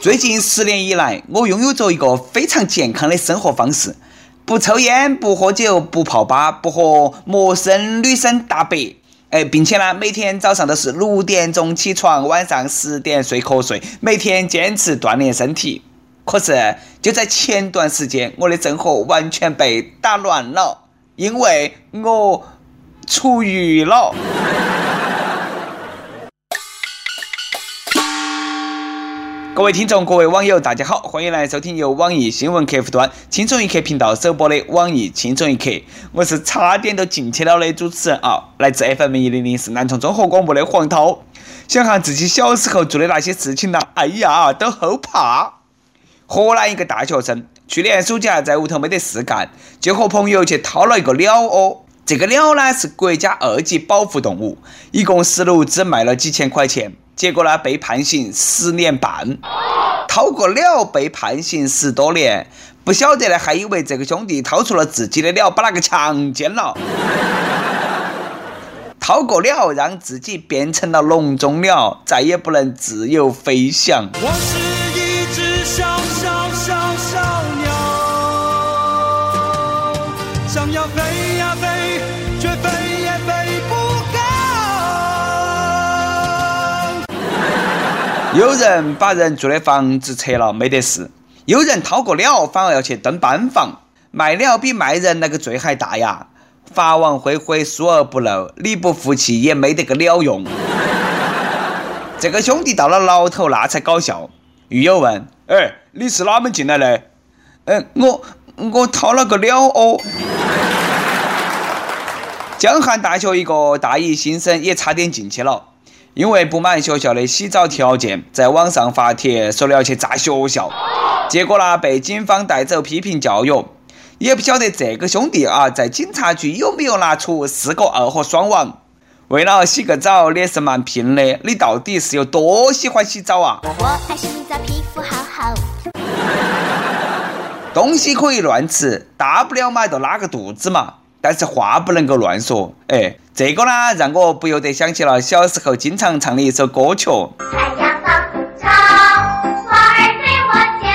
最近十年以来，我拥有着一个非常健康的生活方式：不抽烟，不喝酒，不泡吧，不和陌生女生搭白。哎，并且呢，每天早上都是六点钟起床，晚上十点睡瞌睡，每天坚持锻炼身体。可是就在前段时间，我的生活完全被打乱了，因为我出狱了。各位听众，各位网友，大家好，欢迎来收听由网易新闻客户端“轻松一刻”频道首播的《网易轻松一刻》，我是差点都进去了的主持人啊，来自 FM 一零零四南充综合广播的黄涛。想下自己小时候做的那些事情呢，哎呀，都后怕。河南一个大学生去年暑假在屋头没得事干，就和朋友去掏了一个鸟窝。这个鸟呢是国家二级保护动物，一共十六只，卖了几千块钱。结果呢，被判刑十年半，掏个鸟被判刑十多年，不晓得呢，还以为这个兄弟掏出了自己的鸟，把那个强奸了。掏个鸟让自己变成了笼中鸟，再也不能自由飞翔。我是有人把人住的房子拆了没得事，有人掏个鸟反而要去蹲班房，卖鸟比卖人那个罪还大呀！法网恢恢，疏而不漏，你不服气也没得个鸟用。这个兄弟到了牢头那才搞笑。狱友问：“哎，你是哪门进来的？”“嗯，我我掏了个鸟窝。”江汉大学一个大一新生也差点进去了。因为不满学校的洗澡条件，在网上发帖说了要去炸学校，结果呢被警方带走批评教育。也不晓得这个兄弟啊，在警察局有没有拿出四个二和双亡？为了洗个澡，也是蛮拼的。你到底是有多喜欢洗澡啊？我爱洗澡，皮肤好好。东西可以乱吃，大不了嘛就拉个肚子嘛。但是话不能够乱说，哎，这个呢，让我不由得想起了小时候经常唱的一首歌曲。太阳高处照，花儿对我笑，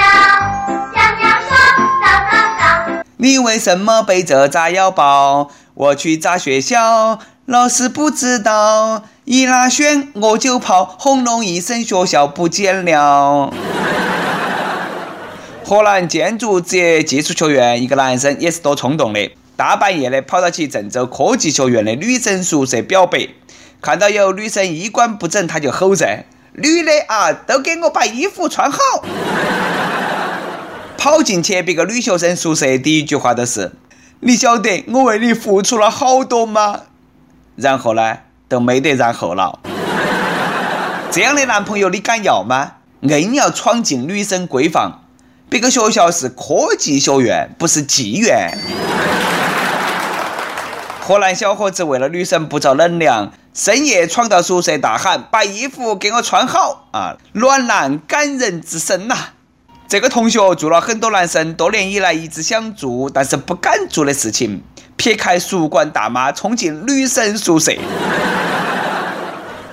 小鸟说早早早。你为什么背着炸药包？我去炸学校，老师不知道，一拉弦我就跑，轰隆一声学校不见了。河南建筑职业技术学院一个男生也是多冲动的。大半夜的跑到去郑州科技学院的女生宿舍表白，看到有女生衣冠不整，他就吼噻：“女的啊，都给我把衣服穿好！” 跑进去别个女学生宿舍，第一句话都是：“你晓得我为你付出了好多吗？”然后呢，都没得然后了。这样的男朋友你敢要吗？硬要闯进女生闺房，别个学校是科技学院，不是妓院。河南小伙子为了女生不着冷凉，深夜闯到宿舍大喊：“把衣服给我穿好！”啊，暖男感人至深呐！这个同学做了很多男生多年以来一直想做但是不敢做的事情，撇开宿管大妈冲进女生宿舍。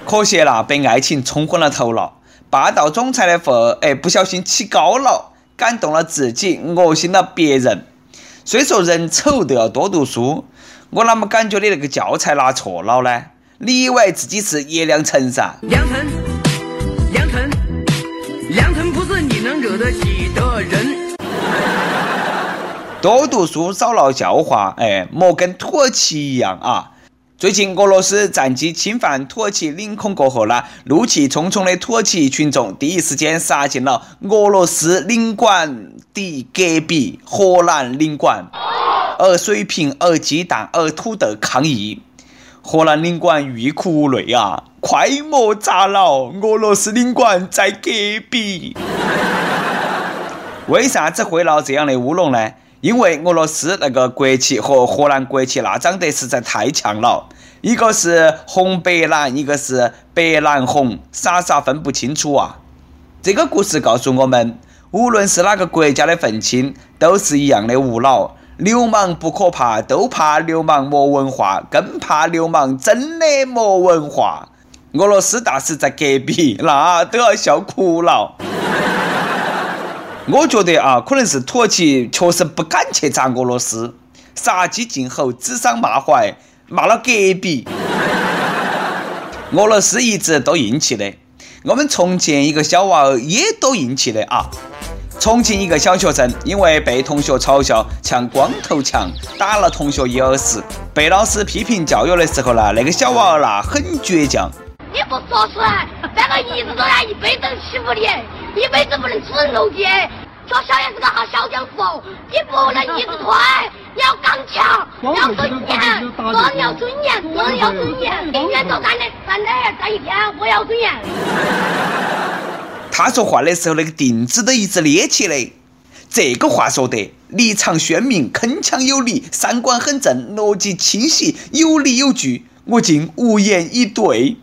可惜了，被爱情冲昏了头脑。霸道总裁的份儿哎，不小心起高了，感动了自己，恶心了别人。虽说人丑都要多读书。我啷么感觉你那个教材拿错了呢？你以为自己是叶良辰噻？良辰，良辰，良辰不是你能惹得起的人。多读书少闹笑话，哎，莫跟土耳其一样啊！最近俄罗斯战机侵犯土耳其领空过后呢，怒气冲冲的土耳其群众第一时间杀进了俄罗斯领馆的隔壁荷兰领馆。而水瓶，而鸡蛋，而土豆抗议，荷兰领馆欲哭无泪啊！快莫砸了，俄罗斯领馆在隔壁。为啥子会闹这样的乌龙呢？因为俄罗斯那个国旗和荷兰国旗那长得实在太像了，一个是红白蓝，一个是白蓝红，傻傻分不清楚啊！这个故事告诉我们，无论是哪个国家的愤青，都是一样的无脑。流氓不可怕，都怕流氓没文化，更怕流氓真的没文化。俄罗斯大使在隔壁，那都要笑哭了。我觉得啊，可能是土耳其确实不敢去砸俄罗斯，杀鸡儆猴，指桑骂槐，骂了隔壁。俄罗斯一直都硬气的，我们重庆一个小娃儿也都硬气的啊。重庆一个小学生因为被同学嘲笑像光头强，打了同学一耳屎，被老师批评教育的时候呢，那个小娃儿那很倔强。你不说出来，这个一直都要一辈子欺负你，一辈子不能出人头地。学校也是个好小江湖，你不能一直退，你要刚强，要尊严，人要尊严，人要尊严，永远都站的站的站一天，我要尊严。他说话的时候，那个钉子都一直咧起的。这个话说得立场鲜明，铿锵有力，三观很正，逻辑清晰，有理有据，我竟无言以对。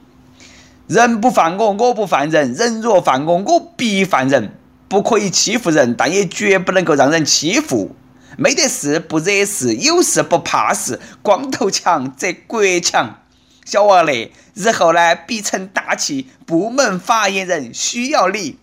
人不犯我，我不犯人；人若犯我，我必犯人。不可以欺负人，但也绝不能够让人欺负。没得事不惹事，有事不怕事。光头强则国强。小王嘞，日后呢，必成大器。部门发言人需要你。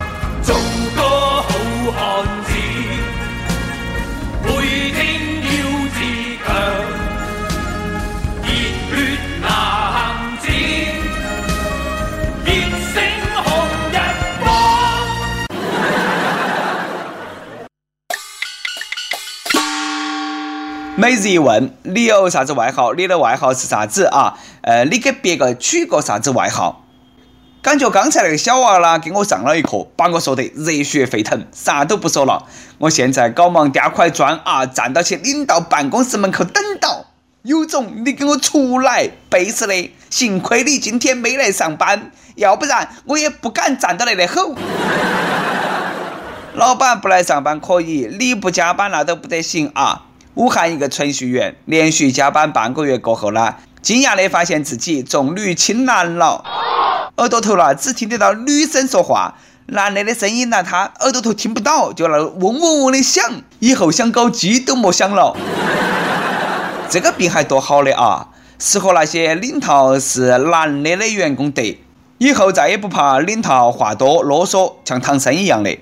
每日一问：你有啥子外号？你的外号是啥子啊？呃，你给别个取个啥子外号？感觉刚才那个小娃呢，给我上了一课，把我说得热血沸腾，啥都不说了。我现在搞忙颠块砖啊，站到去领导办公室门口等到。有种你给我出来！背时的，幸亏你今天没来上班，要不然我也不敢站到那里吼。老板不来上班可以，你不加班那都不得行啊！武汉一个程序员连续加班半个月过后呢，惊讶的发现自己重女轻男了。耳朵头呢只听得到女生说话，男的的声音呢他耳朵头听不到，就那嗡嗡嗡的响。以后想搞基都莫想了。这个病还多好的啊，适合那些领导是男的的员工得，以后再也不怕领导话多啰嗦，像唐僧一样的。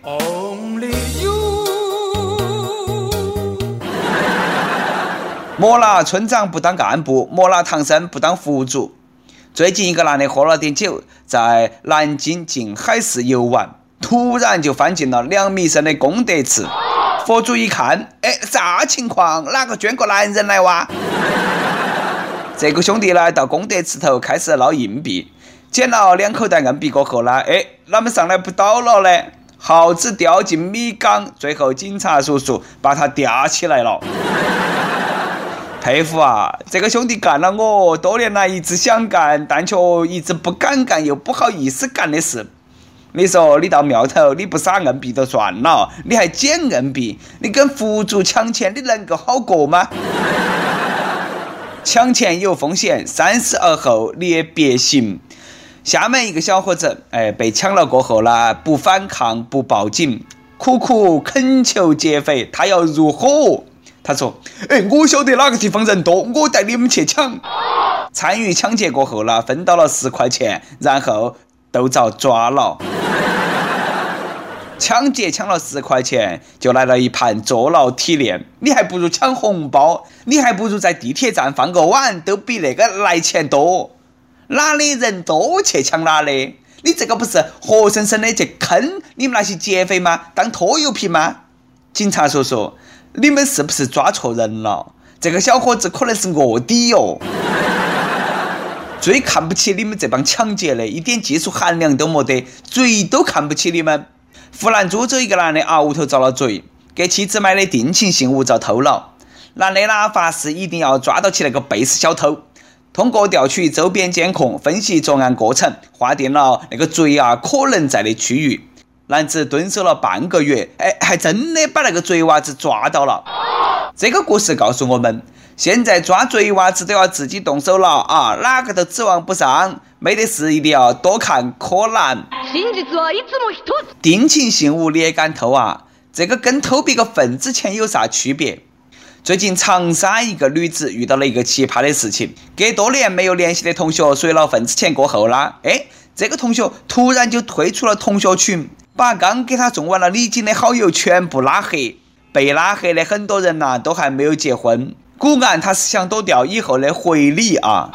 莫拿村长不当干部，莫拿唐僧不当佛祖。最近一个男的喝了点酒，在南京静海寺游玩，突然就翻进了两米深的功德池。佛祖一看，哎，啥情况？哪个捐个男人来哇？这个兄弟呢，到功德池头开始捞硬币，捡了两口袋硬币过后呢，哎，啷么上来不到了呢？耗子掉进米缸，最后警察叔叔把他吊起来了。佩服啊！这个兄弟干了我多年来一直想干，但却一直不敢干又不好意思干的事。你说你到庙头，你不撒硬币就算了，你还捡硬币，你跟佛祖抢钱，你能够好过吗？抢钱有风险，三思而后你也别行。厦门一个小伙子，哎，被抢了过后呢，不反抗，不报警，苦苦恳求劫匪，他要入伙。他说：“哎，我晓得哪个地方人多，我带你们去抢。参与抢劫过后呢，分到了十块钱，然后都遭抓了。抢劫抢了十块钱，就来了一盘坐牢体验。你还不如抢红包，你还不如在地铁站放个碗，都比那个来钱多。哪里人多去抢哪里？你这个不是活生生的去坑你们那些劫匪吗？当拖油瓶吗？警察叔叔。”你们是不是抓错人了？这个小伙子可能是卧底哟。最看不起你们这帮抢劫的，一点技术含量都没得，贼都看不起你们。湖南株洲一个男的啊，屋头遭了贼，给妻子买的定情信物遭偷了。男的呢发誓一定要抓到起那个背时小偷。通过调取周边监控，分析作案过程，划定了那个贼啊可能在的区域。男子蹲守了半个月，哎，还真的把那个贼娃子抓到了。这个故事告诉我们，现在抓贼娃子都要自己动手了啊，哪个都指望不上。没得事，一定要多看柯南。定情信物你也敢偷啊？这个跟偷别个份子钱有啥区别？最近长沙一个女子遇到了一个奇葩的事情，给多年没有联系的同学随了份子钱过后啦，哎，这个同学突然就退出了同学群，把刚给他送完了礼金的好友全部拉黑。被拉黑的很多人呐，都还没有结婚。果然他是想躲掉以后的回礼啊，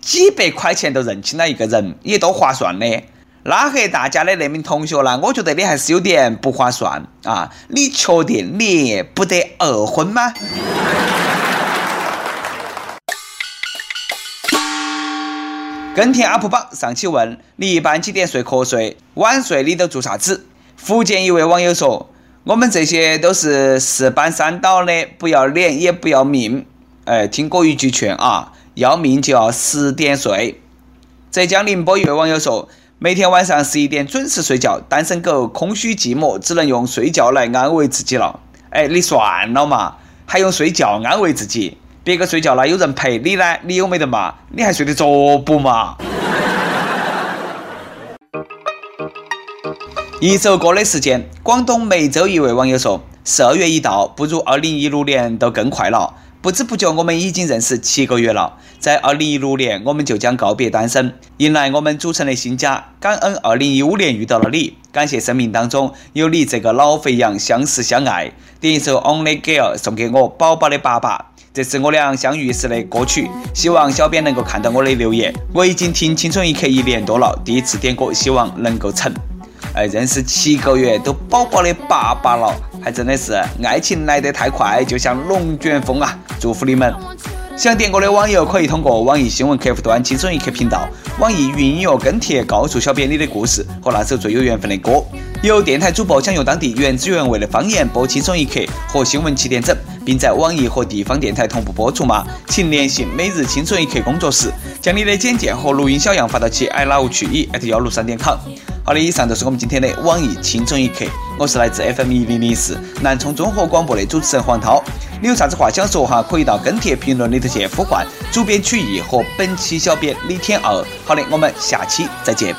几百块钱都认清了一个人，也多划算的。拉黑大家的那名同学呢，我觉得你还是有点不划算啊！你确定你不得二婚吗？跟帖 UP 榜上期问你一般几点睡瞌睡？晚睡你都做啥子？福建一位网友说。我们这些都是四班三倒的，不要脸也不要命。哎，听过一句劝啊，要命就要十点睡。浙江宁波一位网友说，每天晚上十一点准时睡觉。单身狗空虚寂寞，只能用睡觉来安慰自己了。哎，你算了嘛，还用睡觉安慰自己？别个睡觉了有人陪你呢，你有没得嘛？你还睡得着不嘛？一首歌的时间，广东梅州一位网友说：“十二月一到，不如二零一六年都更快了。不知不觉，我们已经认识七个月了。在二零一六年，我们就将告别单身，迎来我们组成的新家。感恩二零一五年遇到了你，感谢生命当中有你这个老肥羊，相识相爱。点一首《Only Girl》送给我宝宝的爸爸，这是我俩相遇时的歌曲。希望小编能够看到我的留言。我已经听《青春一刻》一年多了，第一次点歌，希望能够成。”哎，认识七个月都宝宝的爸爸了，还真的是爱情来得太快，就像龙卷风啊！祝福你们！想点歌的网友可以通过网易新闻客户端“轻松一刻”频道、网易云音乐跟帖，告诉小编你的故事和那首最有缘分的歌。有电台主播想用当地原汁原味的方言播《轻松一刻》和新闻七点整，并在网易和地方电台同步播出吗？请联系每日轻松一刻工作室，将你的简介和录音小样发到其 i love 曲艺幺六三点 com。好的，以上就是我们今天的网易轻松一刻。我是来自 FM 一零零四南充综合广播的主持人黄涛。你有啥子话想说哈？可以到跟帖评论里头去呼唤主编曲艺和本期小编李天二。好的，我们下期再见。